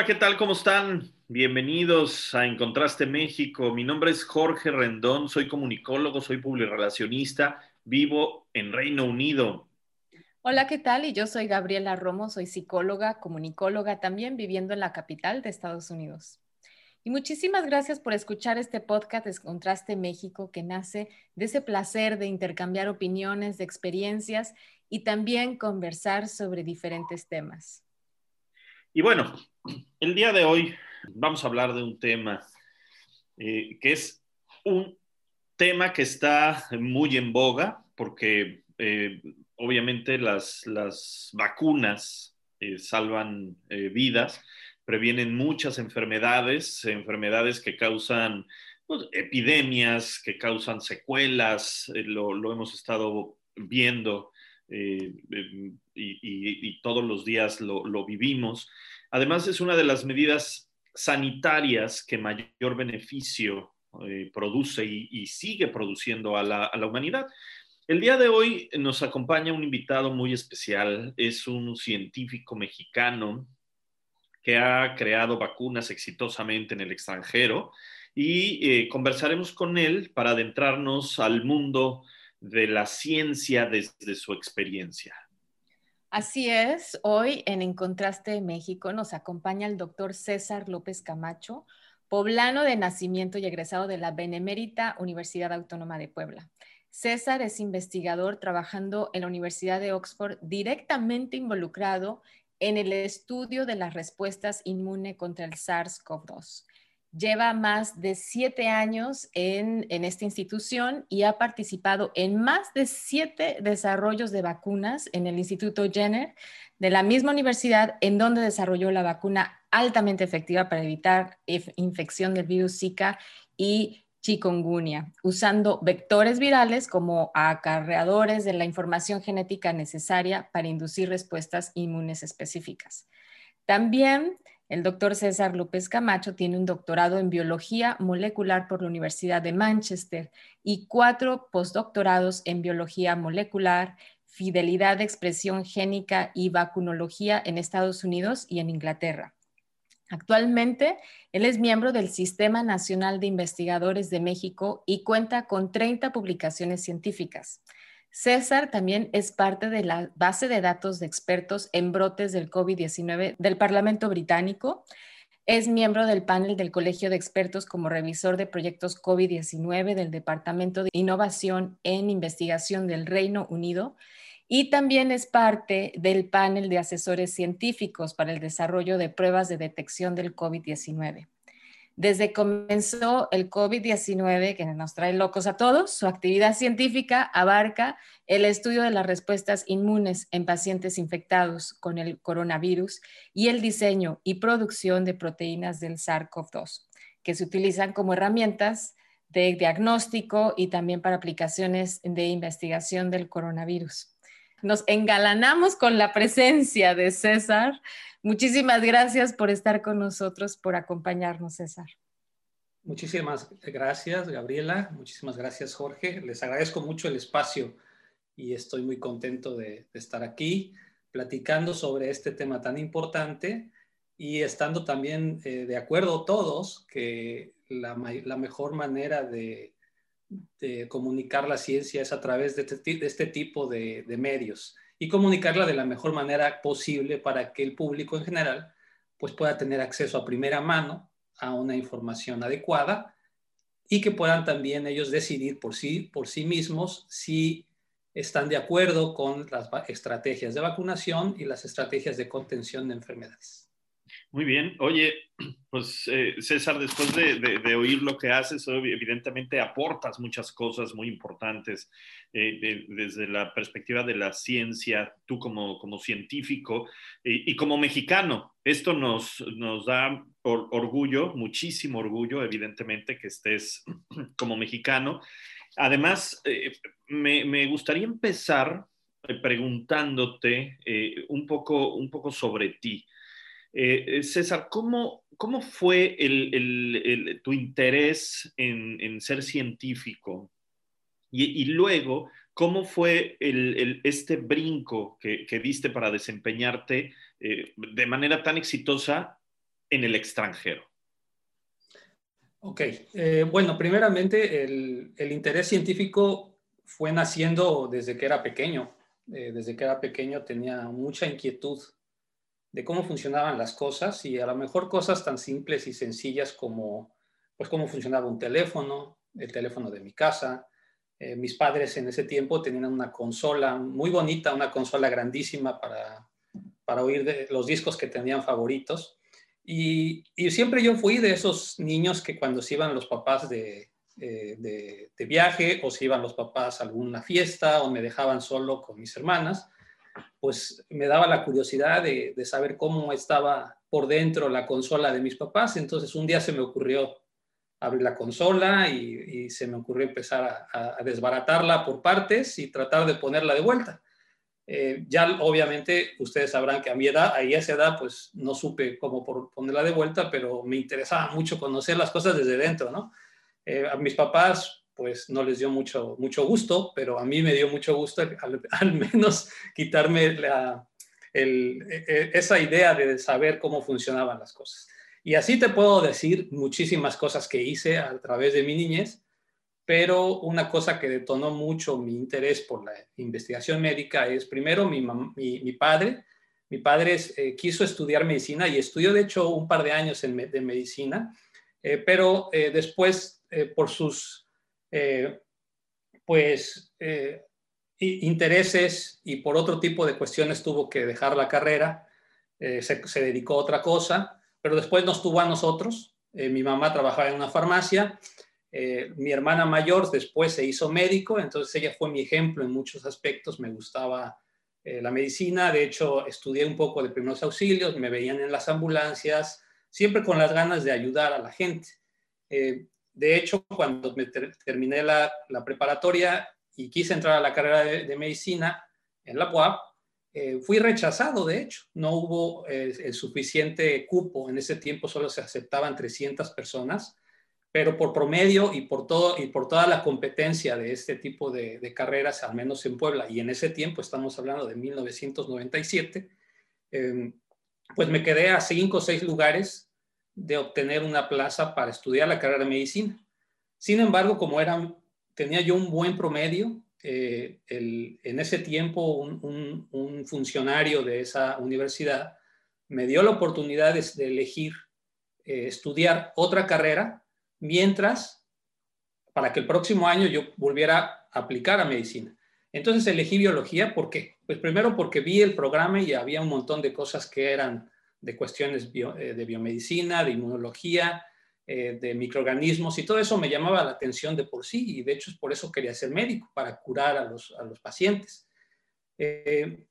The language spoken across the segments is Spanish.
Hola, ¿qué tal? ¿Cómo están? Bienvenidos a Encontraste México. Mi nombre es Jorge Rendón, soy comunicólogo, soy publirelacionista, vivo en Reino Unido. Hola, ¿qué tal? Y yo soy Gabriela Romo, soy psicóloga, comunicóloga, también viviendo en la capital de Estados Unidos. Y muchísimas gracias por escuchar este podcast de Encontraste México que nace de ese placer de intercambiar opiniones, de experiencias y también conversar sobre diferentes temas. Y bueno, el día de hoy vamos a hablar de un tema eh, que es un tema que está muy en boga porque eh, obviamente las, vacunas eh, salvan vidas, previenen muchas enfermedades, enfermedades que causan pues, epidemias, que causan secuelas, lo, hemos estado viendo y, todos los días lo vivimos. Además, es una de las medidas sanitarias que mayor beneficio eh, produce y, sigue produciendo a la, a la humanidad. El día de hoy nos acompaña un invitado muy especial, es un científico mexicano que ha creado vacunas exitosamente en el extranjero y eh, conversaremos con él para adentrarnos al mundo de la ciencia desde su experiencia. Así es, hoy en En Contraste México nos acompaña el doctor César López Camacho, poblano de nacimiento y egresado de la Benemérita Universidad Autónoma de Puebla. César es investigador trabajando en la Universidad de Oxford, directamente involucrado en el estudio de las respuestas inmune contra el SARS-CoV-2 lleva más de siete años en, esta institución y ha participado en más de siete desarrollos de vacunas en el Instituto Jenner de la misma universidad en donde desarrolló la vacuna altamente efectiva para evitar infección del virus Zika y chikungunya, usando vectores virales como acarreadores de la información genética necesaria para inducir respuestas inmunes específicas. También el doctor César López Camacho tiene un doctorado en biología molecular por la Universidad de Manchester y cuatro postdoctorados en biología molecular, fidelidad de expresión génica y vacunología en Estados Unidos y en Inglaterra. Actualmente, él es miembro del Sistema Nacional de Investigadores de México y cuenta con 30 publicaciones científicas. César también es parte de la base de datos de expertos en brotes del COVID-19 del Parlamento Británico. Es miembro del panel del Colegio de Expertos como revisor de proyectos COVID-19 del Departamento de Innovación en Investigación del Reino Unido y también es parte del panel de asesores científicos para el desarrollo de pruebas de detección del COVID-19. Desde que comenzó el COVID-19, que nos trae locos a todos, su actividad científica abarca el estudio de las respuestas inmunes en pacientes infectados con el coronavirus y el diseño y producción de proteínas del SARS-CoV-2, que se utilizan como herramientas de diagnóstico y también para aplicaciones de investigación del coronavirus. Nos engalanamos con la presencia de César Muchísimas gracias por estar con nosotros, por acompañarnos, César. Muchísimas gracias, Gabriela. Muchísimas gracias, Jorge. Les agradezco mucho el espacio y estoy muy contento de, estar aquí platicando sobre este tema tan importante y estando también eh, de acuerdo todos que la, mejor manera de, comunicar la ciencia es a través de este, este tipo de medios y comunicarla de la mejor manera posible para que el público en general pues pueda tener acceso a primera mano a una información adecuada y que puedan también ellos decidir por sí, por sí mismos si están de acuerdo con las estrategias de vacunación y las estrategias de contención de enfermedades. Muy bien. Oye, pues eh, César, después de, oír lo que haces, evidentemente aportas muchas cosas muy importantes eh, desde la perspectiva de la ciencia, tú como, científico y como mexicano. Esto nos, da orgullo, muchísimo orgullo, evidentemente, que estés como mexicano. Además, eh, me, me, gustaría empezar preguntándote un, poco, un poco sobre ti. Eh, eh, César, ¿cómo, cómo fue tu interés en, ser científico? Y, luego, ¿cómo fue este brinco que, diste para desempeñarte eh, de manera tan exitosa en el extranjero? Ok, bueno, primeramente el, interés científico fue naciendo desde que era pequeño. desde que era pequeño tenía mucha inquietud de cómo funcionaban las cosas y a lo mejor cosas tan simples y sencillas como pues cómo funcionaba un teléfono, el teléfono de mi casa. Eh, mis padres en ese tiempo tenían una consola muy bonita, una consola grandísima para, para oír los discos que tenían favoritos. Y, siempre yo fui de esos niños que cuando se iban los papás de, eh, de, de, viaje o se iban los papás a alguna fiesta o me dejaban solo con mis hermanas, pues me daba la curiosidad de, saber cómo estaba por dentro la consola de mis papás. Entonces un día se me ocurrió abrir la consola y, se me ocurrió empezar a, desbaratarla por partes y tratar de ponerla de vuelta. Eh, ya obviamente ustedes sabrán que a mi edad, a esa edad, pues no supe cómo ponerla de vuelta, pero me interesaba mucho conocer las cosas desde dentro, ¿no? Eh, a mis papás pues no les dio mucho, mucho gusto, pero a mí me dio mucho gusto al, menos quitarme la, e, e, esa idea de saber cómo funcionaban las cosas. Y así te puedo decir muchísimas cosas que hice a través de mi niñez, pero una cosa que detonó mucho mi interés por la investigación médica es primero mi, mi, padre. Mi padre eh, quiso estudiar medicina y estudió de hecho un par de años en, de medicina, eh, pero eh, después por sus eh, pues eh, intereses y por otro tipo de cuestiones tuvo que dejar la carrera, eh, se, dedicó a otra cosa, pero después nos tuvo a nosotros. mi mamá trabajaba en una farmacia, mi hermana mayor después se hizo médico, entonces ella fue mi ejemplo en muchos aspectos, me gustaba la medicina, de hecho estudié un poco de primeros auxilios, me veían en las ambulancias, siempre con las ganas de ayudar a la gente. De hecho, cuando terminé la, preparatoria y quise entrar a la carrera de, medicina en la UAP, eh, fui rechazado, de hecho. No hubo eh, el suficiente cupo. En ese tiempo solo se aceptaban 300 personas, pero por promedio y por, todo, y por toda la competencia de este tipo de, carreras, al menos en Puebla, y en ese tiempo estamos hablando de 1997, em, pues me quedé a cinco o seis lugares de obtener una plaza para estudiar la carrera de medicina. Sin embargo, como era, tenía yo un buen promedio, eh, en ese tiempo un, funcionario de esa universidad me dio la oportunidad de, elegir eh, estudiar otra carrera mientras, para que el próximo año yo volviera a aplicar a medicina. Entonces elegí biología, ¿por qué? Pues primero porque vi el programa y había un montón de cosas que eran de cuestiones eh, de biomedicina, de inmunología, eh, de microorganismos y todo eso me llamaba la atención de por sí y de hecho es por eso quería ser médico, para curar a los, pacientes. Eh,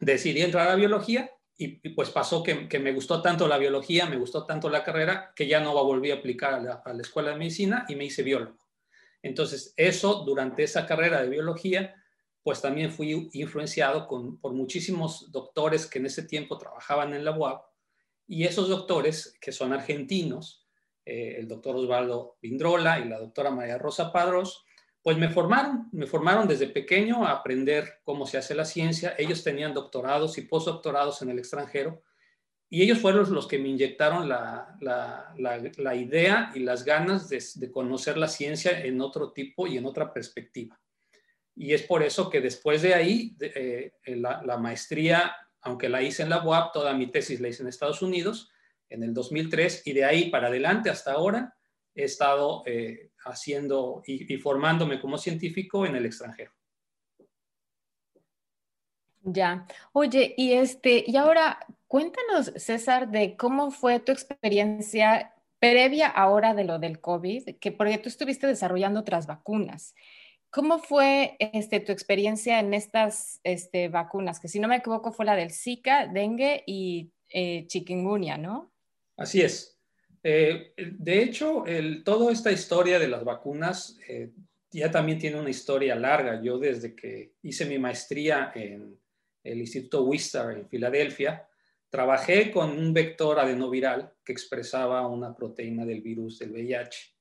decidí entrar a biología y, pues pasó que, me gustó tanto la biología, me gustó tanto la carrera que ya no volví a aplicar a la, a la escuela de medicina y me hice biólogo. Entonces eso durante esa carrera de biología pues también fui influenciado por muchísimos doctores que en ese tiempo trabajaban en la UAP y esos doctores, que son argentinos, eh, el doctor Osvaldo Vindrola y la doctora María Rosa Padros, pues me formaron, me formaron desde pequeño a aprender cómo se hace la ciencia. Ellos tenían doctorados y postdoctorados en el extranjero y ellos fueron los que me inyectaron la, la, idea y las ganas de, de, conocer la ciencia en otro tipo y en otra perspectiva. Y es por eso que después de ahí, eh, la, la, maestría aunque la hice en la UAP, toda mi tesis la hice en Estados Unidos en el 2003 y de ahí para adelante hasta ahora he estado eh, haciendo y, formándome como científico en el extranjero. Ya. Oye, y este, y ahora cuéntanos, César, de cómo fue tu experiencia previa ahora de lo del COVID, que porque tú estuviste desarrollando otras vacunas. ¿Cómo fue este, tu experiencia en estas este, vacunas? Que si no me equivoco fue la del Zika, dengue y eh, chikungunya, ¿no? Así es. Eh, de hecho, toda esta historia de las vacunas eh, ya también tiene una historia larga. Yo desde que hice mi maestría en el Instituto Wistar en Filadelfia, trabajé con un vector adenoviral que expresaba una proteína del virus del VIH.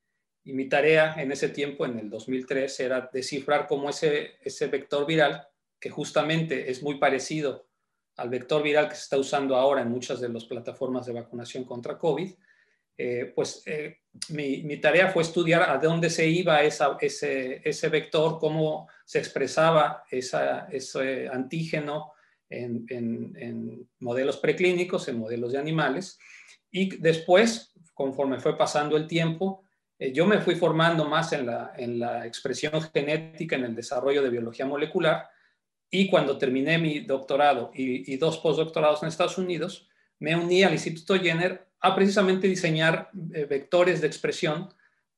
Y mi tarea en ese tiempo, en el 2003, era descifrar cómo ese, ese vector viral, que justamente es muy parecido al vector viral que se está usando ahora en muchas de las plataformas de vacunación contra COVID, eh, pues eh, mi, tarea fue estudiar a dónde se iba ese, ese, vector, cómo se expresaba ese antígeno en, modelos preclínicos, en modelos de animales. Y después, conforme fue pasando el tiempo, eh, yo me fui formando más en la, en la expresión genética, en el desarrollo de biología molecular. Y cuando terminé mi doctorado y, y dos postdoctorados en Estados Unidos, me uní al Instituto Jenner a precisamente diseñar eh, vectores de expresión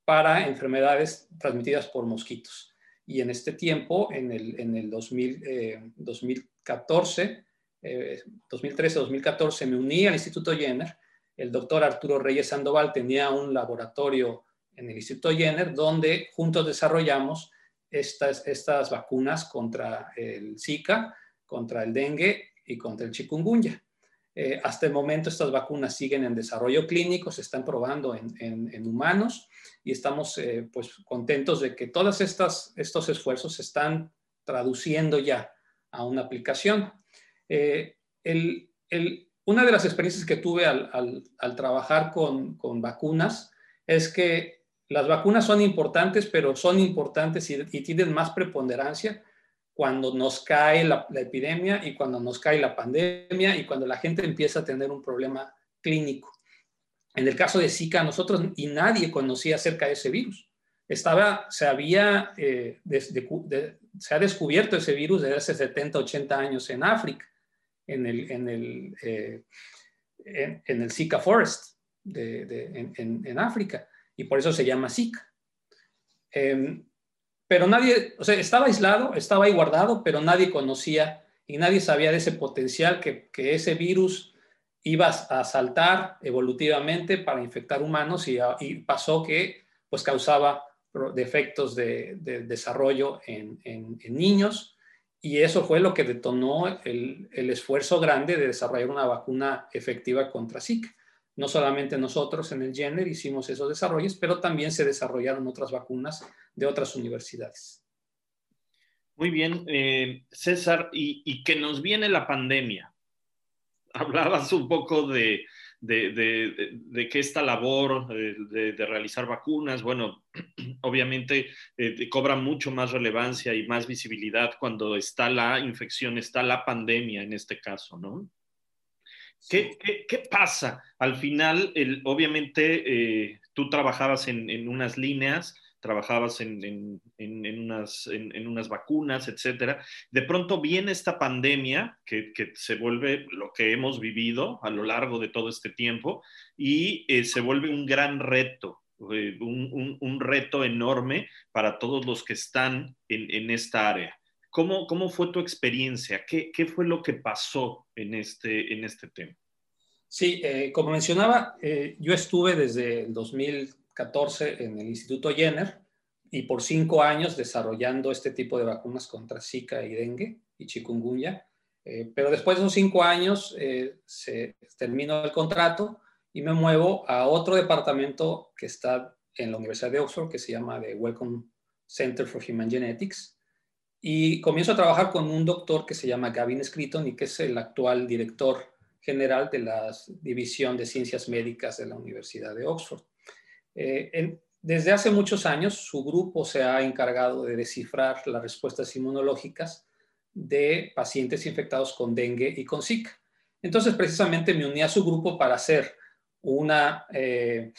para enfermedades transmitidas por mosquitos. Y en este tiempo, en el, en el 2000, 2014, 2013-2014, me uní al Instituto Jenner. El doctor Arturo Reyes Sandoval tenía un laboratorio en el Instituto Jenner donde juntos desarrollamos estas, estas vacunas contra el Zika, contra el dengue y contra el chikungunya. Eh, hasta el momento estas vacunas siguen en desarrollo clínico, se están probando en, humanos y estamos eh, pues contentos de que todos estos esfuerzos se están traduciendo ya a una aplicación. Eh, una de las experiencias que tuve al, trabajar con, vacunas es que las vacunas son importantes, pero son importantes y tienen más preponderancia cuando nos cae la, epidemia y cuando nos cae la pandemia y cuando la gente empieza a tener un problema clínico. En el caso de Zika, nosotros y nadie conocía acerca de ese virus. Estaba, se había, eh, se ha descubierto ese virus desde hace 70, 80 años en África, en el, en el, eh, en, el Zika Forest de, en, África, y por eso se llama Zika. Em, pero nadie, o sea, estaba aislado, estaba ahí guardado, pero nadie conocía y nadie sabía de ese potencial que, que ese virus iba a saltar evolutivamente para infectar humanos y, pasó que pues causaba defectos de, de desarrollo en, en, niños y eso fue lo que detonó el, el, esfuerzo grande de desarrollar una vacuna efectiva contra Zika. No solamente nosotros en el Jenner hicimos esos desarrollos, pero también se desarrollaron otras vacunas de otras universidades. Muy bien, eh, César, y, que nos viene la pandemia. Hablabas un poco de, que esta labor de, realizar vacunas, bueno, obviamente eh, cobra mucho más relevancia y más visibilidad cuando está la infección, está la pandemia en este caso, ¿no? ¿Qué, pasa? Al final, obviamente, eh, tú trabajabas en, unas líneas, trabajabas en, unas, unas, vacunas, etcétera. De pronto viene esta pandemia que, se vuelve lo que hemos vivido a lo largo de todo este tiempo y eh, se vuelve un gran reto, eh, un, reto enorme para todos los que están en esta área. ¿Cómo, ¿Cómo, fue tu experiencia? ¿Qué, ¿Qué, fue lo que pasó en este, en este tema? Sí, eh, como mencionaba, eh, yo estuve desde el 2014 en el Instituto Jenner y por cinco años desarrollando este tipo de vacunas contra Zika y dengue y chikungunya. Eh, pero después de esos cinco años se terminó el contrato y me muevo a otro departamento que está en la Universidad de Oxford que se llama the Wellcome Center for Human Genetics y comienzo a trabajar con un doctor que se llama Gavin Scritton y que es el actual director general de la División de Ciencias Médicas de la Universidad de Oxford. Eh, desde hace muchos años, su grupo se ha encargado de descifrar las respuestas inmunológicas de pacientes infectados con dengue y con Zika. Entonces, precisamente me uní a su grupo para hacer una, eh,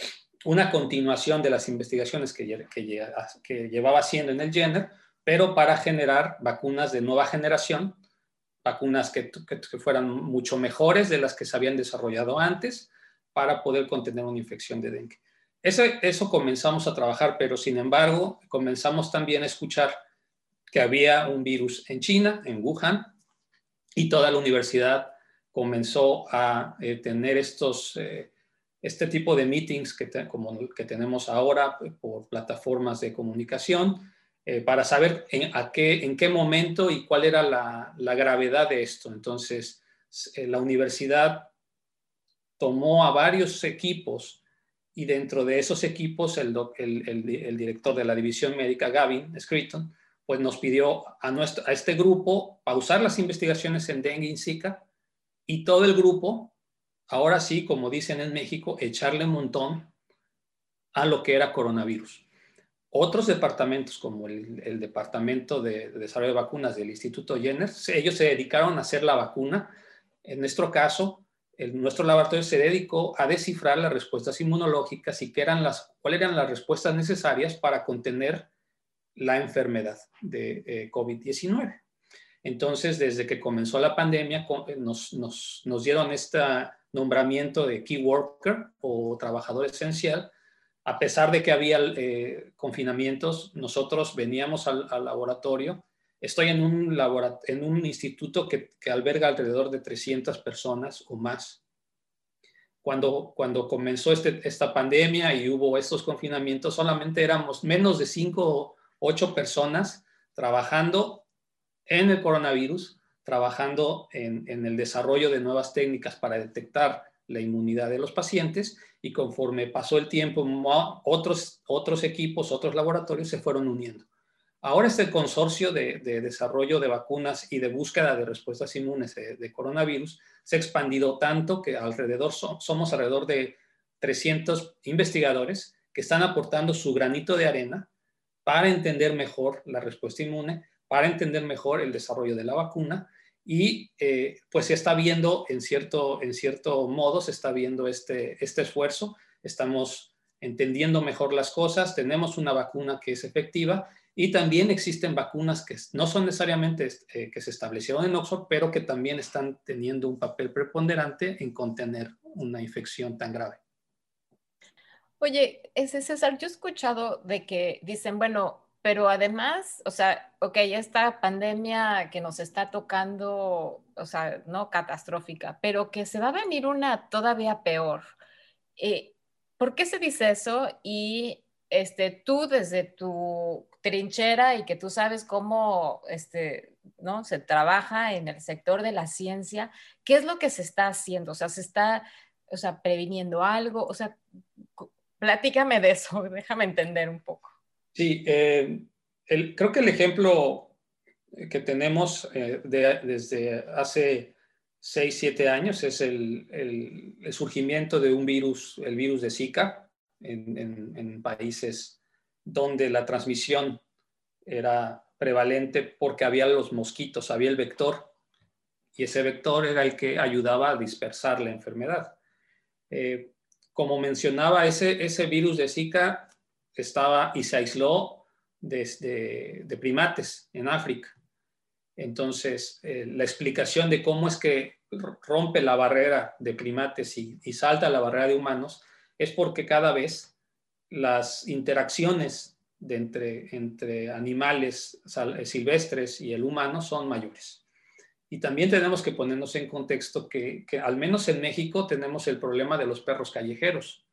una continuación de las investigaciones que, que, que llevaba haciendo en el Jenner, pero para generar vacunas de nueva generación vacunas que, que, fueran mucho mejores de las que se habían desarrollado antes para poder contener una infección de dengue. Eso, eso comenzamos a trabajar, pero sin embargo comenzamos también a escuchar que había un virus en China, en Wuhan, y toda la universidad comenzó a eh, tener estos, eh, este tipo de meetings que, como que tenemos ahora por plataformas de comunicación eh, para saber en, a qué, en qué momento y cuál era la, gravedad de esto. Entonces, la universidad tomó a varios equipos y dentro de esos equipos el, director de la división médica, Gavin Scritton, pues nos pidió a, a este grupo pausar las investigaciones en dengue y Zika y todo el grupo, ahora sí, como dicen en México, echarle un montón a lo que era coronavirus. Otros departamentos, como el, Departamento de, Desarrollo de Vacunas del Instituto Jenner, ellos se dedicaron a hacer la vacuna. En nuestro caso, nuestro laboratorio se dedicó a descifrar las respuestas inmunológicas y qué eran las, cuáles eran las respuestas necesarias para contener la enfermedad de eh, COVID-19. Entonces, desde que comenzó la pandemia, eh, nos, nos, nos dieron este nombramiento de Key Worker o trabajador esencial. A pesar de que había eh, confinamientos, nosotros veníamos al, laboratorio. Estoy en un, en un instituto que, alberga alrededor de 300 personas o más. Cuando, cuando comenzó este, esta pandemia y hubo estos confinamientos, solamente éramos menos de 5 o 8 personas trabajando en el coronavirus, trabajando en, el desarrollo de nuevas técnicas para detectar la inmunidad de los pacientes y conforme pasó el tiempo, otros, otros equipos, otros laboratorios se fueron uniendo. Ahora este consorcio de, desarrollo de vacunas y de búsqueda de respuestas inmunes de, coronavirus se ha expandido tanto que alrededor somos alrededor de 300 investigadores que están aportando su granito de arena para entender mejor la respuesta inmune para entender mejor el desarrollo de la vacuna y eh, pues se está viendo en cierto, en cierto modo, se está viendo este, este esfuerzo, estamos entendiendo mejor las cosas, tenemos una vacuna que es efectiva y también existen vacunas que no son necesariamente eh, que se establecieron en Oxford, pero que también están teniendo un papel preponderante en contener una infección tan grave. Oye, ese César, yo he escuchado de que dicen, bueno, pero además, o sea, ok, esta pandemia que nos está tocando, o sea, no catastrófica, pero que se va a venir una todavía peor. Eh, ¿Por qué se dice eso? Y este, tú desde tu trinchera y que tú sabes cómo este, ¿no? se trabaja en el sector de la ciencia, ¿qué es lo que se está haciendo? O sea, se está o sea, previniendo algo, o sea, platícame de eso, déjame entender un poco. Sí, eh, creo que el ejemplo que tenemos eh, desde hace 6, 7 años es el, surgimiento de un virus, el virus de Zika, en, países donde la transmisión era prevalente porque había los mosquitos, había el vector, y ese vector era el que ayudaba a dispersar la enfermedad. Eh, como mencionaba, ese, ese virus de Zika estaba y se aisló desde de primates en África. Entonces, eh, la explicación de cómo es que rompe la barrera de primates y, salta la barrera de humanos es porque cada vez las interacciones entre, entre animales eh, silvestres y el humano son mayores. Y también tenemos que ponernos en contexto que, al menos en México tenemos el problema de los perros callejeros,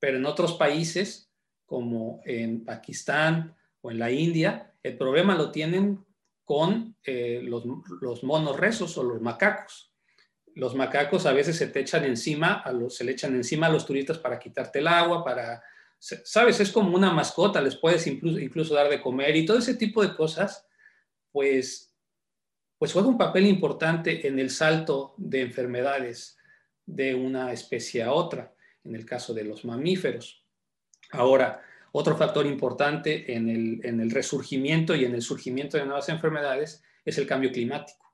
pero en otros países como en Pakistán o en la India, el problema lo tienen con eh, los, monos rezos o los macacos. Los macacos a veces se te encima, a los, se le echan encima a los turistas para quitarte el agua, para, sabes, es como una mascota, les puedes incluso, incluso dar de comer y todo ese tipo de cosas, pues, pues juega un papel importante en el salto de enfermedades de una especie a otra, en el caso de los mamíferos. Ahora, otro factor importante en el, resurgimiento y en el surgimiento de nuevas enfermedades es el cambio climático.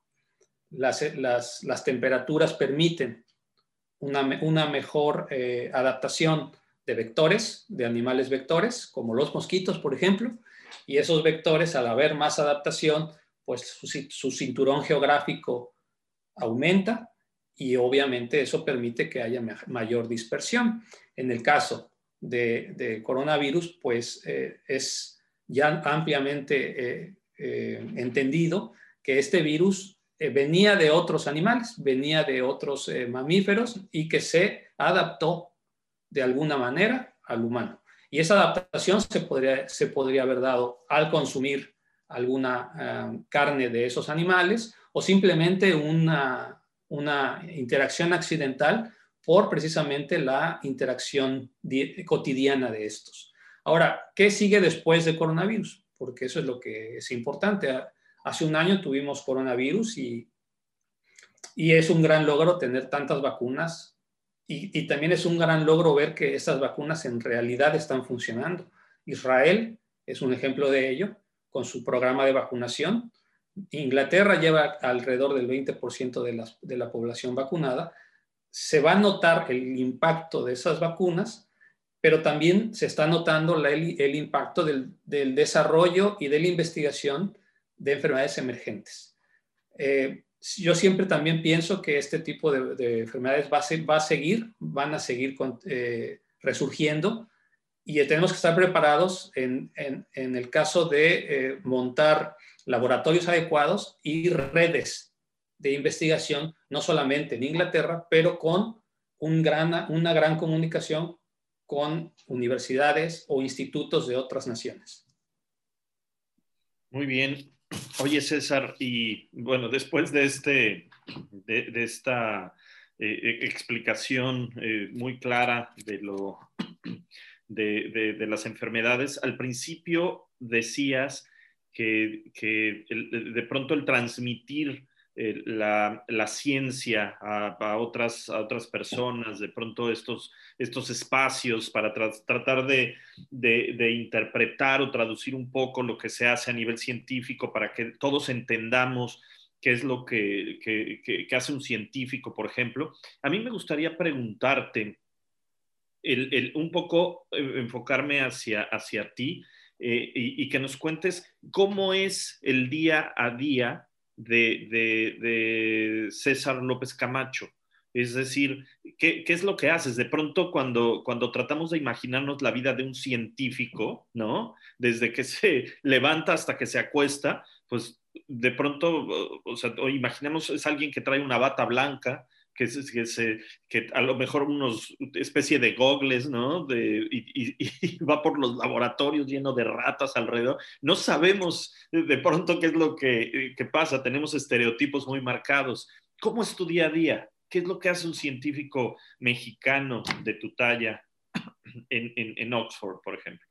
Las, temperaturas permiten una, mejor eh, adaptación de vectores, de animales vectores, como los mosquitos, por ejemplo, y esos vectores, al haber más adaptación, pues su, cinturón geográfico aumenta y obviamente eso permite que haya mayor dispersión. En el caso de, coronavirus, pues eh, es ya ampliamente eh, eh, entendido que este virus venía de otros animales, venía de otros mamíferos y que se adaptó de alguna manera al humano. Y esa adaptación se podría, se podría haber dado al consumir alguna carne de esos animales o simplemente una, una interacción accidental por precisamente la interacción cotidiana de estos. Ahora, ¿qué sigue después de coronavirus? Porque eso es lo que es importante. Hace un año tuvimos coronavirus y, y es un gran logro tener tantas vacunas y, también es un gran logro ver que esas vacunas en realidad están funcionando. Israel es un ejemplo de ello con su programa de vacunación. Inglaterra lleva alrededor del 20% de la, de la población vacunada se va a notar el impacto de esas vacunas, pero también se está notando el, impacto del, desarrollo y de la investigación de enfermedades emergentes. Eh, yo siempre también pienso que este tipo de, enfermedades va a, seguir, van a seguir eh, resurgiendo y tenemos que estar preparados en, el caso de eh, montar laboratorios adecuados y redes de investigación, no solamente en Inglaterra, pero con un gran, una gran comunicación con universidades o institutos de otras naciones. Muy bien. Oye, César, y bueno, después de, este, de, esta eh, e, explicación eh, muy clara de, lo, de, de, las enfermedades, al principio decías que, que de pronto el transmitir eh, la, ciencia a, otras, a otras personas, de pronto estos, estos espacios para tratar de, interpretar o traducir un poco lo que se hace a nivel científico para que todos entendamos qué es lo que, hace un científico, por ejemplo. A mí me gustaría preguntarte, un poco eh, enfocarme hacia, hacia ti eh, y que nos cuentes cómo es el día a día de, César López Camacho. Es decir, ¿qué, es lo que haces? De pronto cuando, cuando tratamos de imaginarnos la vida de un científico, ¿no? Desde que se levanta hasta que se acuesta, pues de pronto, o sea, imaginemos es alguien que trae una bata blanca, que, que, se, que a lo mejor unos especie de gogles, ¿no? De, y, va por los laboratorios lleno de ratas alrededor. No sabemos de pronto qué es lo que, pasa, tenemos estereotipos muy marcados. ¿Cómo es tu día a día? ¿Qué es lo que hace un científico mexicano de tu talla en, en, Oxford, por ejemplo?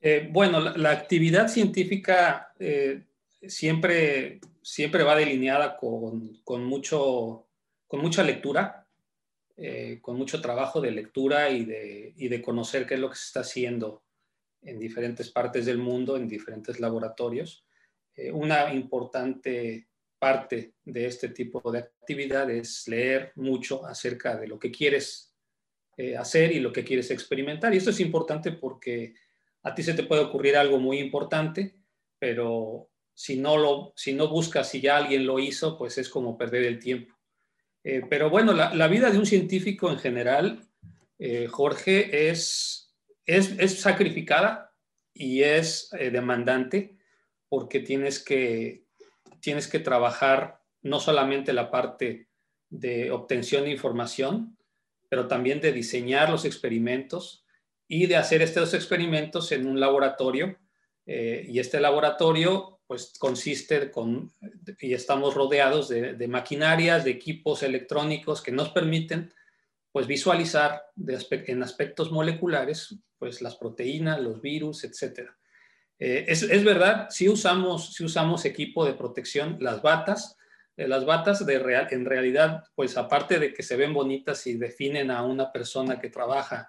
Eh, bueno, la, actividad científica eh, siempre, siempre va delineada con, con mucho con mucha lectura, eh, con mucho trabajo de lectura y de, de, conocer qué es lo que se está haciendo en diferentes partes del mundo, en diferentes laboratorios. Eh, una importante parte de este tipo de actividad es leer mucho acerca de lo que quieres eh, hacer y lo que quieres experimentar. Y esto es importante porque a ti se te puede ocurrir algo muy importante, pero si no, lo, si no buscas si ya alguien lo hizo, pues es como perder el tiempo. Eh, pero bueno, la, vida de un científico en general, eh, Jorge, es, es, sacrificada y es eh, demandante porque tienes que, tienes que trabajar no solamente la parte de obtención de información, pero también de diseñar los experimentos y de hacer estos experimentos en un laboratorio. y este laboratorio pues consiste con, y estamos rodeados de, maquinarias, de equipos electrónicos que nos permiten pues visualizar en aspectos moleculares pues las proteínas, los virus, etc. Eh, es, verdad, si usamos, si usamos equipo de protección, las batas, eh, las batas de real, en realidad, pues aparte de que se ven bonitas y definen a una persona que trabaja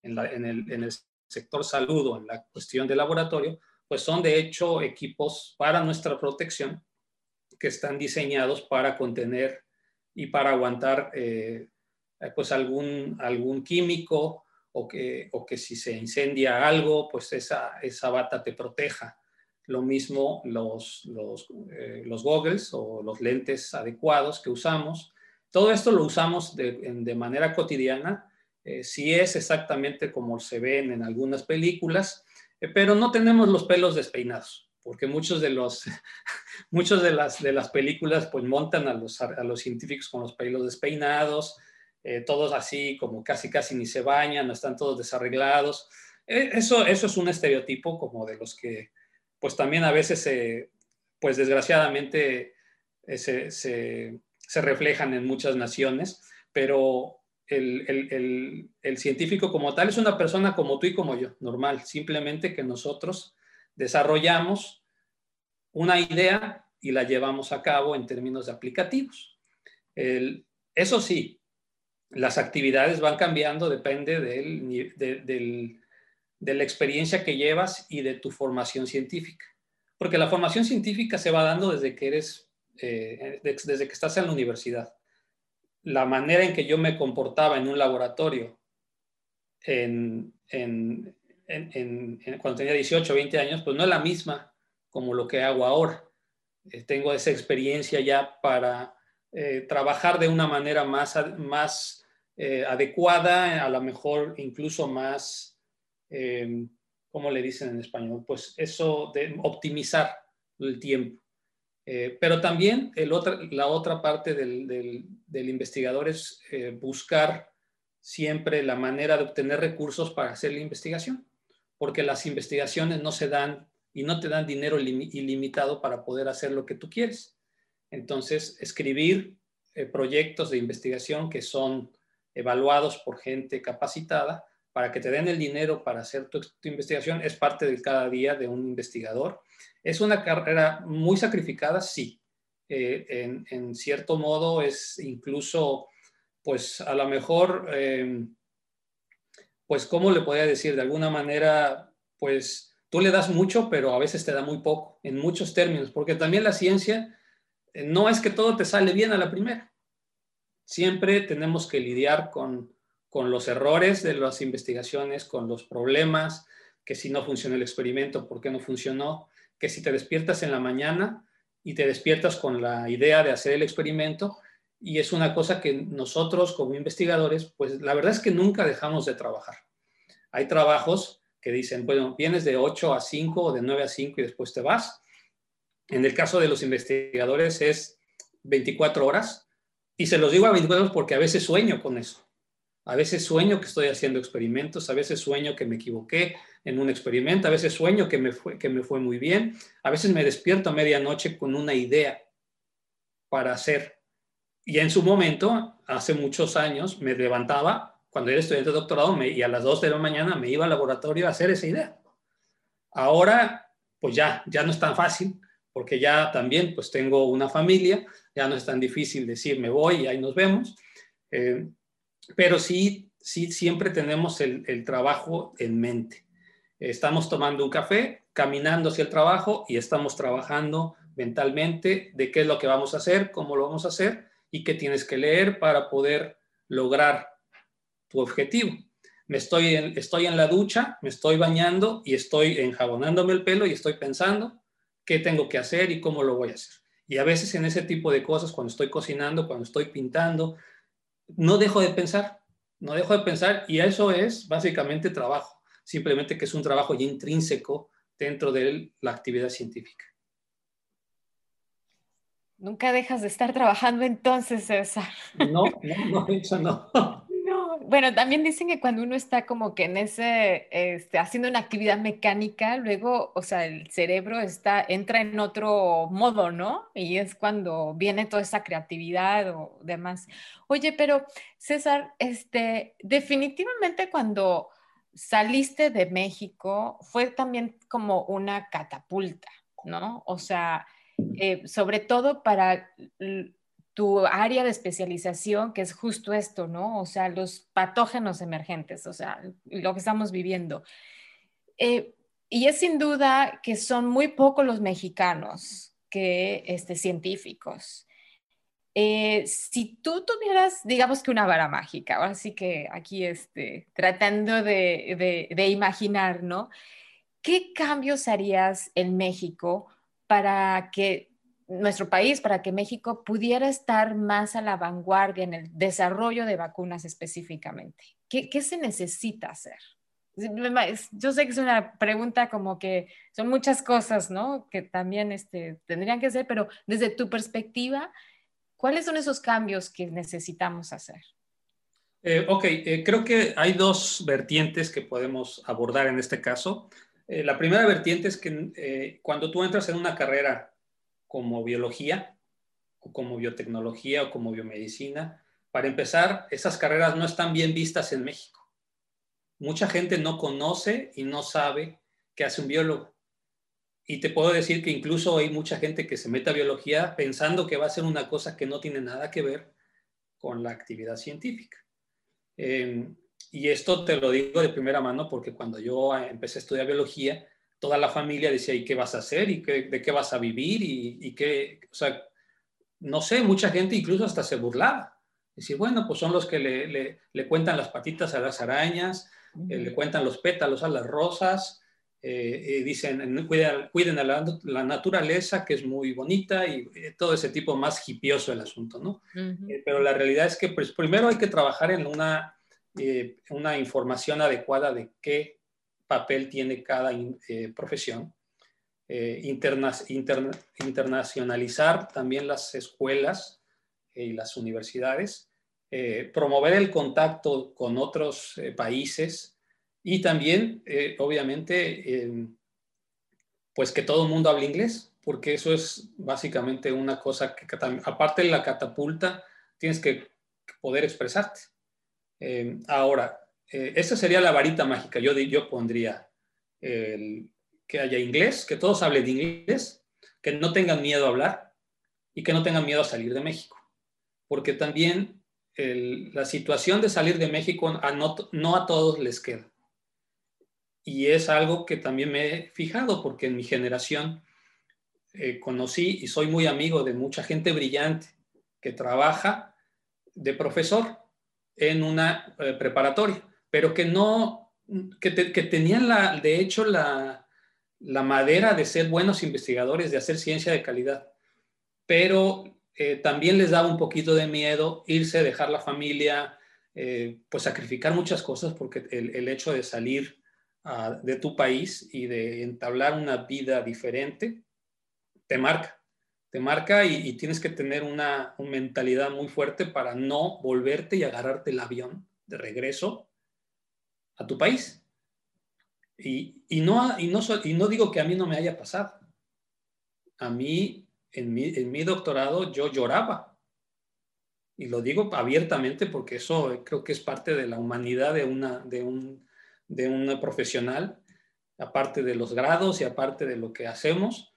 en, en, el, en el sector salud o en la cuestión de laboratorio, pues son de hecho equipos para nuestra protección que están diseñados para contener y para aguantar eh, pues algún, algún químico o que, o que si se incendia algo, pues esa, esa bata te proteja. lo mismo los, los, eh, los goggles o los lentes adecuados que usamos. Todo esto lo usamos de, de manera cotidiana, eh, si es exactamente como se ven en algunas películas, pero no tenemos los pelos despeinados, porque muchos de, los, muchos de, las, de las películas pues montan a los, a los científicos con los pelos despeinados, todos así como casi casi ni se bañan, están todos desarreglados. eso, eso es un estereotipo como de los que pues también a veces, pues desgraciadamente, eh, se, reflejan en muchas naciones, pero el, científico como tal es una persona como tú y como yo, normal, simplemente que nosotros desarrollamos una idea y la llevamos a cabo en términos de aplicativos. eso sí, las actividades van cambiando, depende del, de la experiencia que llevas y de tu formación científica. Porque la formación científica se va dando desde que eres, eh, desde que estás en la universidad. La manera en que yo me comportaba en un laboratorio en, cuando tenía 18 o 20 años, pues no es la misma como lo que hago ahora. Eh, tengo esa experiencia ya para eh, trabajar de una manera más, más adecuada, a lo mejor incluso más eh, ¿cómo le dicen en español? Pues eso de optimizar el tiempo. Eh, pero también la otra parte del, investigador es eh, buscar siempre la manera de obtener recursos para hacer la investigación, porque las investigaciones no se dan y no te dan dinero ilimitado para poder hacer lo que tú quieres. Entonces, escribir proyectos de investigación que son evaluados por gente capacitada para que te den el dinero para hacer tu, investigación es parte del cada día de un investigador. Es una carrera muy sacrificada, sí. Eh, en, cierto modo es incluso, pues a lo mejor, em, pues, ¿cómo le podría decir? De alguna manera, pues tú le das mucho, pero a veces te da muy poco, en muchos términos, porque también la ciencia eh, no es que todo te sale bien a la primera. Siempre tenemos que lidiar con con los errores de las investigaciones, con los problemas, que si no funcionó el experimento, ¿por qué no funcionó? Que si te despiertas en la mañana y te despiertas con la idea de hacer el experimento, y es una cosa que nosotros como investigadores, pues la verdad es que nunca dejamos de trabajar. Hay trabajos que dicen, bueno, vienes de 8 a 5 o de 9 a 5 y después te vas. En el caso de los investigadores es 24 horas, y se los digo a 24 horas porque a veces sueño con eso. A veces sueño que estoy haciendo experimentos, a veces sueño que me equivoqué en un experimento, a veces sueño que me fue, que me fue muy bien, a veces me despierto a medianoche con una idea para hacer. Y en su momento, hace muchos años, me levantaba, cuando era estudiante de doctorado, y a las 2 de la mañana me iba al laboratorio a hacer esa idea. Ahora, pues ya, ya no es tan fácil, porque ya también pues tengo una familia, ya no es tan difícil decir me voy y ahí nos vemos. Eh, pero sí, sí siempre tenemos el, trabajo en mente. Estamos tomando un café, caminando hacia el trabajo y estamos trabajando mentalmente de qué es lo que vamos a hacer, cómo lo vamos a hacer y qué tienes que leer para poder lograr tu objetivo. Me estoy en, estoy en la ducha, me estoy bañando y estoy enjabonándome el pelo y estoy pensando qué tengo que hacer y cómo lo voy a hacer. Y a veces en ese tipo de cosas, cuando estoy cocinando, cuando estoy pintando, no dejo de pensar, no dejo de pensar y eso es básicamente trabajo, simplemente que es un trabajo ya intrínseco dentro de la actividad científica. Nunca dejas de estar trabajando entonces, César. No, no, no, eso no. Bueno, también dicen que cuando uno está como que en ese, este, haciendo una actividad mecánica, luego, o sea, el cerebro está, entra en otro modo, ¿no? Y es cuando viene toda esa creatividad o demás. Oye, pero César, este, definitivamente cuando saliste de México fue también como una catapulta, ¿no? O sea, eh, sobre todo para tu área de especialización, que es justo esto, ¿no? O sea, los patógenos emergentes, o sea, lo que estamos viviendo. Eh, y es sin duda que son muy pocos los mexicanos que este, científicos. Eh, si tú tuvieras, digamos que una vara mágica, ahora sí que aquí este, tratando de, de, de imaginar, ¿no? ¿qué cambios harías en México para que nuestro país, para que México pudiera estar más a la vanguardia en el desarrollo de vacunas específicamente? ¿Qué, qué se necesita hacer? Yo sé que es una pregunta como que son muchas cosas, ¿no? Que también este, tendrían que ser, pero desde tu perspectiva, ¿cuáles son esos cambios que necesitamos hacer? Eh, ok, eh, creo que hay dos vertientes que podemos abordar en este caso. Eh, la primera vertiente es que cuando tú entras en una carrera como biología, como biotecnología, o como biomedicina, para empezar, esas carreras no están bien vistas en México mucha gente no conoce y no sabe qué hace un biólogo. Y te puedo decir que incluso hay mucha gente que se mete a biología pensando que va a ser una cosa que no tiene nada que ver con la actividad científica. Em, y esto te lo digo de primera mano porque cuando yo empecé a estudiar biología, toda la familia decía, ¿y qué vas a hacer? ¿Y de qué vas a vivir? Y, y qué, o sea, no sé, mucha gente incluso hasta se burlaba. Decir, bueno, pues son los que le, le cuentan las patitas a las arañas, eh, le cuentan los pétalos a las rosas, eh, dicen, cuiden, cuiden a la, naturaleza, que es muy bonita, y eh, todo ese tipo más hipioso el asunto, ¿no? pero la realidad es que pues, primero hay que trabajar en una, una información adecuada de qué papel tiene cada profesión. internacionalizar también las escuelas y las universidades eh, promover el contacto con otros eh, países y también, eh, obviamente, pues que todo el mundo hable inglés, porque eso es básicamente una cosa que, aparte de la catapulta, tienes que poder expresarte. ahora, esa sería la varita mágica. Yo, yo pondría que haya inglés, que todos hablen de inglés, que no tengan miedo a hablar y que no tengan miedo a salir de México. Porque también la situación de salir de México no, a todos les queda. Y es algo que también me he fijado porque en mi generación eh, conocí y soy muy amigo de mucha gente brillante que trabaja de profesor en una eh, preparatoria, pero que no, que, tenían la, de hecho la, la madera de ser buenos investigadores, de hacer ciencia de calidad, pero eh, también les daba un poquito de miedo irse, dejar la familia, eh, pues sacrificar muchas cosas porque el, hecho de salir ah, de tu país y de entablar una vida diferente te marca, te marca y, tienes que tener una, mentalidad muy fuerte para no volverte y agarrarte el avión de regreso a tu país. Y, y, no, y, no, y no digo que a mí no me haya pasado. A mí en mi, doctorado yo lloraba. Y lo digo abiertamente porque eso creo que es parte de la humanidad de, una, de, un, de profesional, aparte de los grados y aparte de lo que hacemos.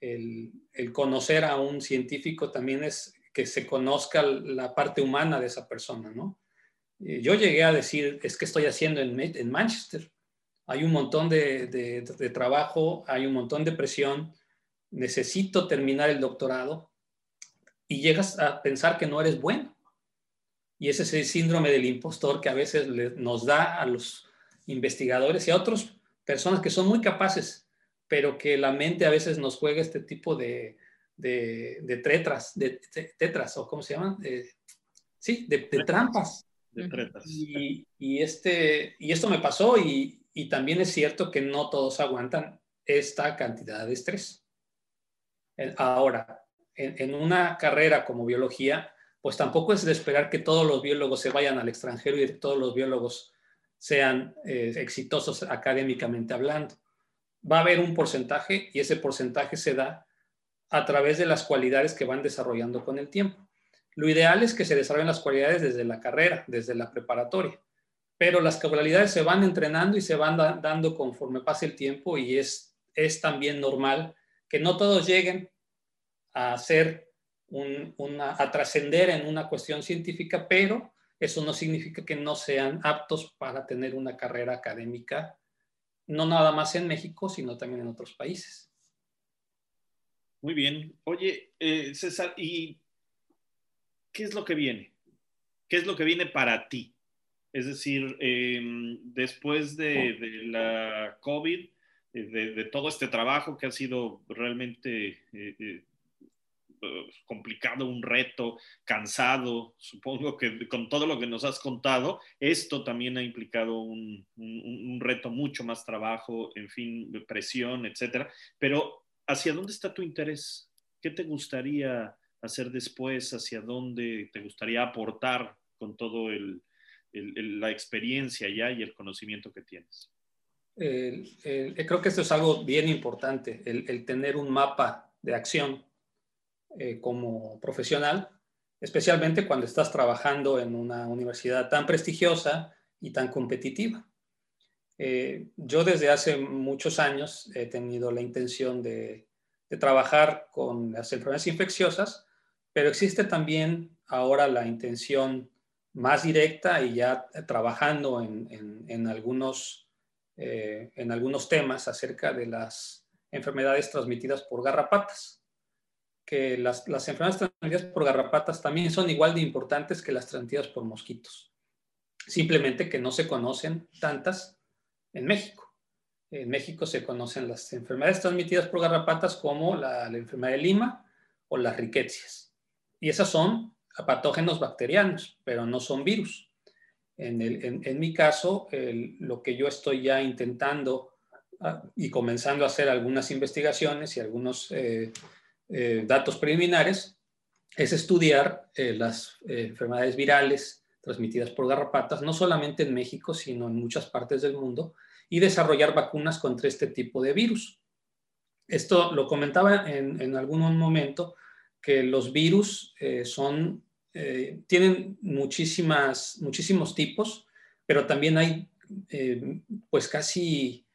El, conocer a un científico también es que se conozca la parte humana de esa persona, ¿no? Eh, yo llegué a decir, es que estoy haciendo en, en Manchester. Hay un montón de, de, trabajo, hay un montón de presión, necesito terminar el doctorado y llegas a pensar que no eres bueno. Y ese es el síndrome del impostor que a veces nos da a los investigadores y a otras personas que son muy capaces, pero que la mente a veces nos juega este tipo de, de, tetras, de, tetras, o cómo se llaman, sí, de, trampas. Y, y, este, y esto me pasó y, y también es cierto que no todos aguantan esta cantidad de estrés. Ahora, en, una carrera como biología, pues tampoco es de esperar que todos los biólogos se vayan al extranjero y que todos los biólogos sean eh, exitosos académicamente hablando. Va a haber un porcentaje y ese porcentaje se da a través de las cualidades que van desarrollando con el tiempo. Lo ideal es que se desarrollen las cualidades desde la carrera, desde la preparatoria, pero las cualidades se van entrenando y se van dando conforme pase el tiempo y es, es también normal que no todos lleguen a ser a trascender en una cuestión científica, pero eso no significa que no sean aptos para tener una carrera académica, no nada más en México, sino también en otros países. Muy bien. Oye, eh, César, ¿y qué es lo que viene? ¿Qué es lo que viene para ti? Es decir, em, después de, la COVID, de, todo este trabajo que ha sido realmente complicado, un reto, cansado. Supongo que con todo lo que nos has contado, esto también ha implicado un, reto, mucho más trabajo, en fin, presión, etcétera. Pero, ¿hacia dónde está tu interés? ¿Qué te gustaría hacer después? ¿Hacia dónde te gustaría aportar con todo la experiencia ya y el conocimiento que tienes? creo que esto es algo bien importante, el tener un mapa de acción eh, como profesional, especialmente cuando estás trabajando en una universidad tan prestigiosa y tan competitiva. Eh, yo desde hace muchos años he tenido la intención de, trabajar con las enfermedades infecciosas, pero existe también ahora la intención más directa y ya trabajando en, algunos, eh, en algunos temas acerca de las enfermedades transmitidas por garrapatas que las, enfermedades transmitidas por garrapatas también son igual de importantes que las transmitidas por mosquitos. Simplemente que no se conocen tantas en México. En México se conocen las enfermedades transmitidas por garrapatas como la, enfermedad de Lima o las riquecias. Y esas son patógenos bacterianos, pero no son virus. En, mi caso, lo que yo estoy ya intentando ah, y comenzando a hacer algunas investigaciones y algunos eh, eh, datos preliminares es estudiar eh, las enfermedades virales transmitidas por garrapatas, no solamente en México, sino en muchas partes del mundo, y desarrollar vacunas contra este tipo de virus. Esto lo comentaba en, algún momento, que los virus son, tienen muchísimas, muchísimos tipos, pero también hay, pues casi,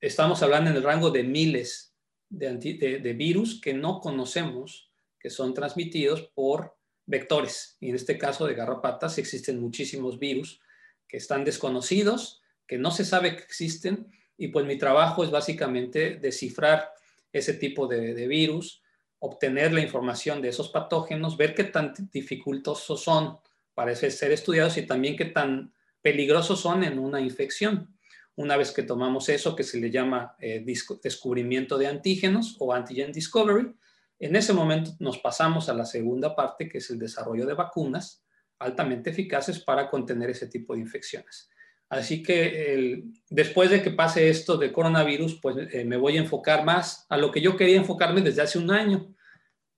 estamos hablando en el rango de miles de, virus que no conocemos, que son transmitidos por vectores. Y en este caso de garrapatas existen muchísimos virus que están desconocidos, que no se sabe que existen, y pues mi trabajo es básicamente descifrar ese tipo de virus, obtener la información de esos patógenos, ver qué tan dificultosos son para ser estudiados y también qué tan peligrosos son en una infección. Una vez que tomamos eso que se le llama eh, descubrimiento de antígenos o antigen discovery, en ese momento nos pasamos a la segunda parte que es el desarrollo de vacunas altamente eficaces para contener ese tipo de infecciones. Así que después de que pase esto de coronavirus, pues eh, me voy a enfocar más a lo que yo quería enfocarme desde hace un año,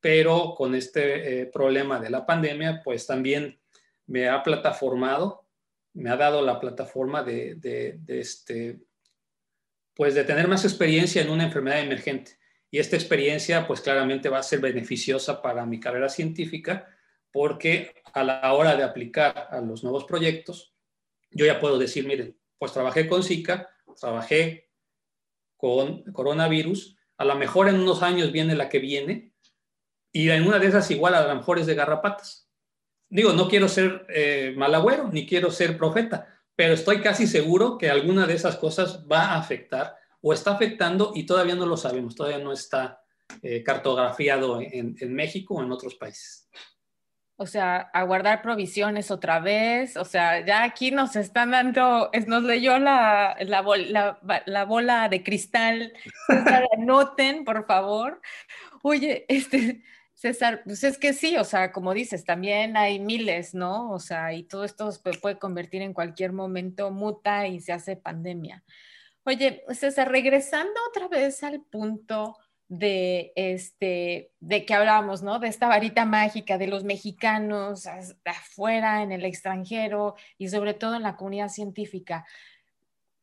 pero con este eh, problema de la pandemia, pues también me ha plataformado me ha dado la plataforma de, este, pues de tener más experiencia en una enfermedad emergente. Y esta experiencia, pues claramente va a ser beneficiosa para mi carrera científica, porque a la hora de aplicar a los nuevos proyectos, yo ya puedo decir, miren, pues trabajé con Zika, trabajé con coronavirus, a lo mejor en unos años viene la que viene, y en una de esas igual a lo mejor es de garrapatas digo, no quiero ser eh, malagüero ni quiero ser profeta, pero estoy casi seguro que alguna de esas cosas va a afectar o está afectando y todavía no lo sabemos, todavía no está eh, cartografiado en, México o en otros países. O sea, aguardar provisiones otra vez, o sea, ya aquí nos están dando, nos leyó la, la, la bola de cristal, anoten, por favor. Oye, este, César, pues es que sí, o sea, como dices, también hay miles, ¿no? O sea, y todo esto se puede convertir en cualquier momento, muta y se hace pandemia. Oye, César, regresando otra vez al punto de este de que hablábamos, ¿no? De esta varita mágica de los mexicanos afuera, en el extranjero y sobre todo en la comunidad científica.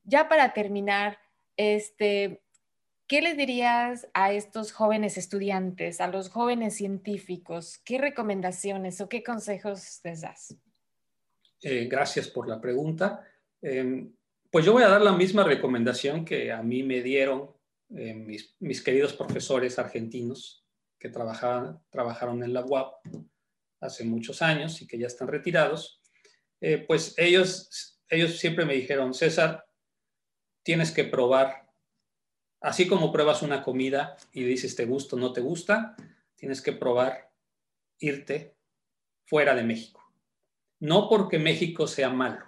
Ya para terminar, este, ¿Qué le dirías a estos jóvenes estudiantes, a los jóvenes científicos? ¿Qué recomendaciones o qué consejos les das? Eh, gracias por la pregunta. Em, pues yo voy a dar la misma recomendación que a mí me dieron eh, mis, queridos profesores argentinos que trabajaban, trabajaron en la UAP hace muchos años y que ya están retirados. Eh, pues ellos, ellos siempre me dijeron, César, tienes que probar Así como pruebas una comida y dices te gusta o no te gusta, tienes que probar irte fuera de México. No porque México sea malo.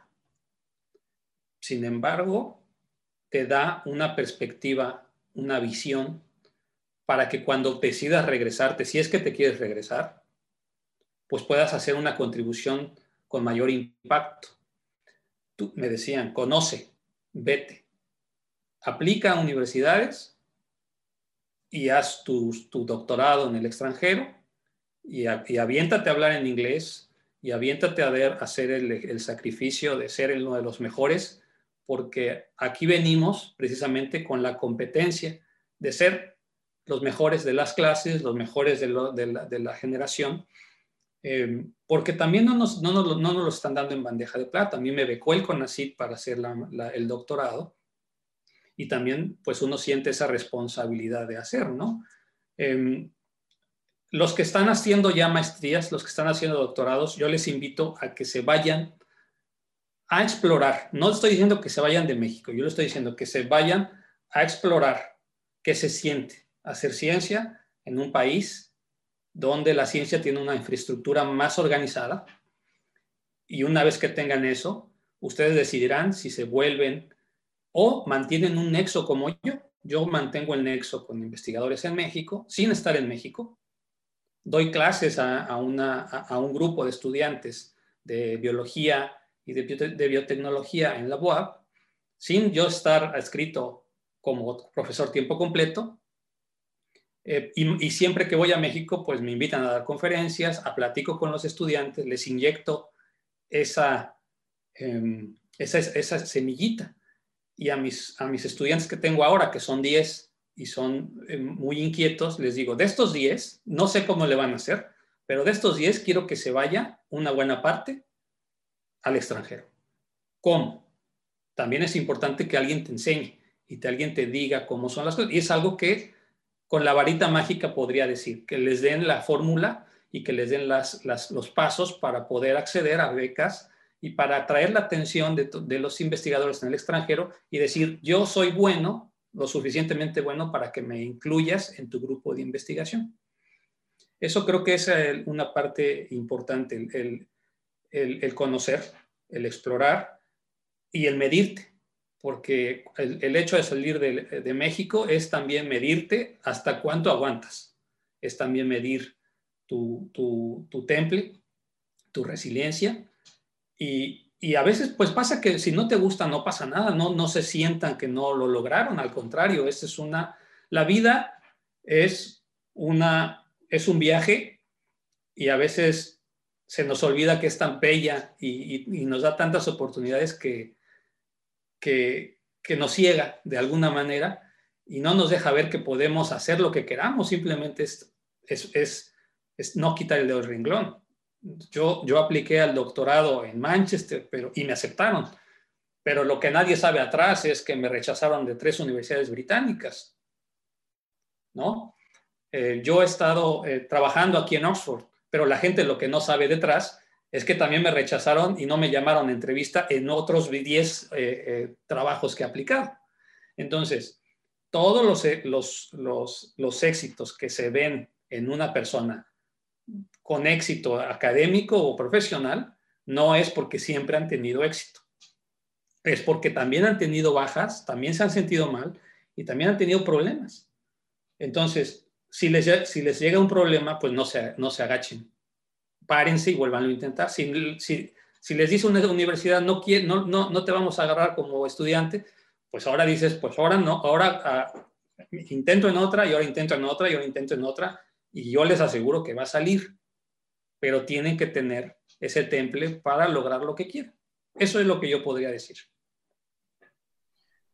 Sin embargo, te da una perspectiva una visión para que cuando decidas regresarte, si es que te quieres regresar, pues puedas hacer una contribución con mayor impacto. Tú, me decían, conoce, vete, aplica a universidades y haz tu, doctorado en el extranjero y, aviéntate a hablar en inglés y aviéntate a, hacer el, el sacrificio de ser uno de los mejores, porque aquí venimos precisamente con la competencia de ser los mejores de las clases, los mejores de, la, generación, eh, porque también no nos, no, no, nos, lo están dando en bandeja de plata. A mí me becó el CONACYT para hacer el doctorado y también pues uno siente esa responsabilidad de hacer, ¿no? Em, los que están haciendo ya maestrías, los que están haciendo doctorados, yo les invito a que se vayan a explorar. No estoy diciendo que se vayan de México, yo le estoy diciendo que se vayan a explorar qué se siente, hacer ciencia en un país donde la ciencia tiene una infraestructura más organizada. Y una vez que tengan eso, ustedes decidirán si se vuelven o mantienen un nexo como yo. Yo mantengo el nexo con investigadores en México, sin estar en México. Doy clases a, un grupo de estudiantes de biología y de, biotecnología en la UAP, sin yo estar escrito como profesor tiempo completo, eh, y, siempre que voy a México, pues me invitan a dar conferencias, a platico con los estudiantes, les inyecto esa, em, esa, esa, semillita. Y a mis, a mis estudiantes que tengo ahora, que son 10 y son em, muy inquietos, les digo, de estos 10, no sé cómo le van a hacer, pero de estos 10 quiero que se vaya una buena parte al extranjero. ¿Cómo? También es importante que alguien te enseñe y que alguien te diga cómo son las cosas. Y es algo que con la varita mágica podría decir, que les den la fórmula y que les den los pasos para poder acceder a becas y para atraer la atención de, los investigadores en el extranjero y decir, yo soy bueno, lo suficientemente bueno para que me incluyas en tu grupo de investigación. Eso creo que es una parte importante, el, conocer, el explorar y el medirte porque el, hecho de salir de, México es también medirte hasta cuánto aguantas, es también medir tu, temple, tu resiliencia y, a veces pues pasa que si no te gusta no pasa nada, no, no se sientan que no lo lograron, al contrario, esa es una, la vida es una, es un viaje y a veces se nos olvida que es tan bella y nos da tantas oportunidades que, que, nos ciega de alguna manera y no nos deja ver que podemos hacer lo que queramos, simplemente es, es, es, no quitar el renglón. Yo, yo apliqué al doctorado en Manchester pero, y me aceptaron, pero lo que nadie sabe atrás es que me rechazaron de tres universidades británicas, ¿no? Eh, yo he estado eh, trabajando aquí en Oxford, pero la gente lo que no sabe detrás es que también me rechazaron y no me llamaron a entrevista en otros 10 eh, eh, trabajos que he aplicado. Entonces, todos los, eh, los, los, los, éxitos que se ven en una persona con éxito académico o profesional no es porque siempre han tenido éxito. Es porque también han tenido bajas, también se han sentido mal y también han tenido problemas. Entonces, si les, si les llega un problema, pues no se, no se agachen párense y vuelvan a intentar. Si, si, les dice una universidad, no, no, no, no te vamos a agarrar como estudiante, pues ahora dices, pues ahora no, ahora ah, intento en otra y ahora intento en otra y ahora intento en otra y yo les aseguro que va a salir, pero tienen que tener ese temple para lograr lo que quieren. Eso es lo que yo podría decir.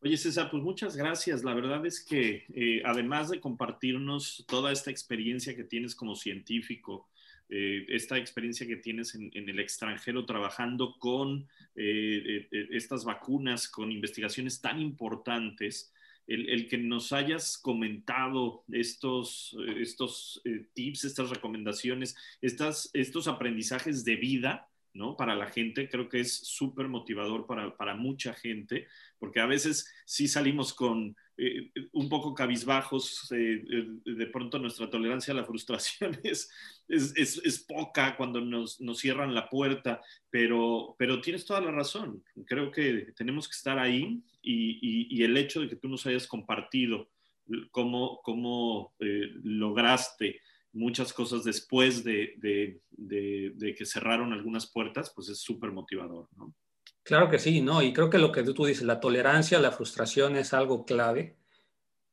Oye, César, pues muchas gracias. La verdad es que eh, además de compartirnos toda esta experiencia que tienes como científico, eh, esta experiencia que tienes en, el extranjero trabajando con eh, estas vacunas, con investigaciones tan importantes, el, que nos hayas comentado estos, estos tips, estas recomendaciones, estas, estos aprendizajes de vida, ¿no? Para la gente, creo que es súper motivador para, para mucha gente, porque a veces sí salimos con eh, un poco cabizbajos, eh, eh, de pronto nuestra tolerancia a la frustración es, es, poca cuando nos, nos, cierran la puerta, pero, pero tienes toda la razón. Creo que tenemos que estar ahí y, y, el hecho de que tú nos hayas compartido cómo, cómo lograste muchas cosas después de, de, que cerraron algunas puertas, pues es súper motivador. Claro que sí, ¿no? Y creo que lo que tú dices, la tolerancia, la frustración es algo clave.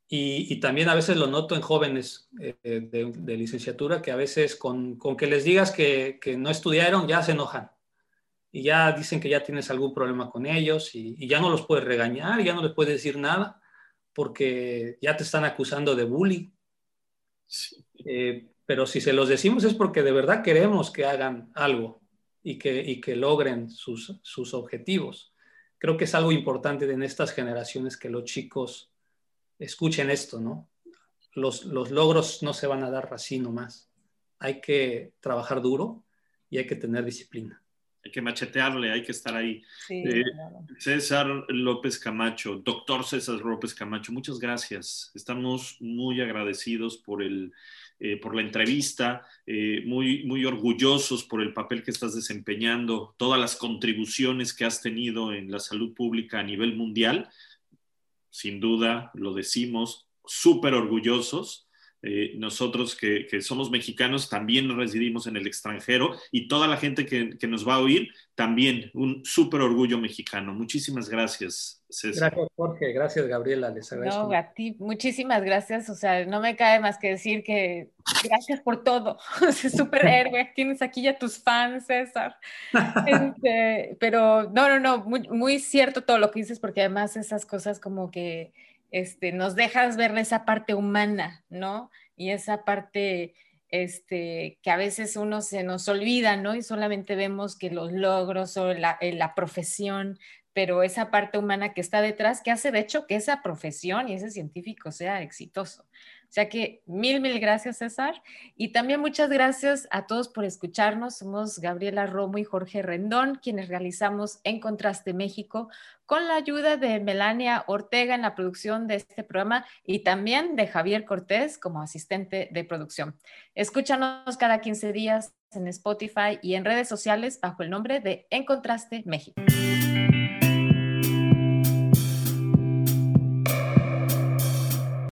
Y, también a veces lo noto en jóvenes eh, de, licenciatura que a veces con, con que les digas que, que, no estudiaron ya se enojan y ya dicen que ya tienes algún problema con ellos y, y, ya no los puedes regañar, ya no les puedes decir nada porque ya te están acusando de bullying. Eh, pero si se los decimos es porque de verdad queremos que hagan algo y que, y que logren sus, sus objetivos. Creo que es algo importante en estas generaciones que los chicos escuchen esto, ¿no? Los, los logros no se van a dar así nomás. Hay que trabajar duro y hay que tener disciplina hay que machetearle, hay que estar ahí. Eh, César López Camacho, doctor César López Camacho, muchas gracias. Estamos muy agradecidos por, el, eh, por la entrevista, eh, muy, muy orgullosos por el papel que estás desempeñando, todas las contribuciones que has tenido en la salud pública a nivel mundial. Sin duda, lo decimos, súper orgullosos. Eh, nosotros que, somos mexicanos también residimos en el extranjero y toda la gente que, nos va a oír también un súper orgullo mexicano. Muchísimas gracias, César. Gracias, Jorge. Gracias, Gabriela. Les agradezco. No, a ti, muchísimas gracias. O sea, no me cabe más que decir que gracias por todo. Es súper héroe. Tienes aquí ya tus fans, César. Este, pero no, no, no, muy, muy cierto todo lo que dices, porque además esas cosas como que este, nos dejas ver esa parte humana, ¿no? Y esa parte este, que a veces uno se nos olvida, ¿no? Y solamente vemos que los logros o la, eh, la, profesión, pero esa parte humana que está detrás, que hace de hecho que esa profesión y ese científico sea exitoso. O sea que mil, mil gracias, César. Y también muchas gracias a todos por escucharnos. Somos Gabriela Romo y Jorge Rendón, quienes realizamos En Contraste México, con la ayuda de Melania Ortega en la producción de este programa y también de Javier Cortés como asistente de producción. Escúchanos cada 15 días en Spotify y en redes sociales bajo el nombre de En Contraste México.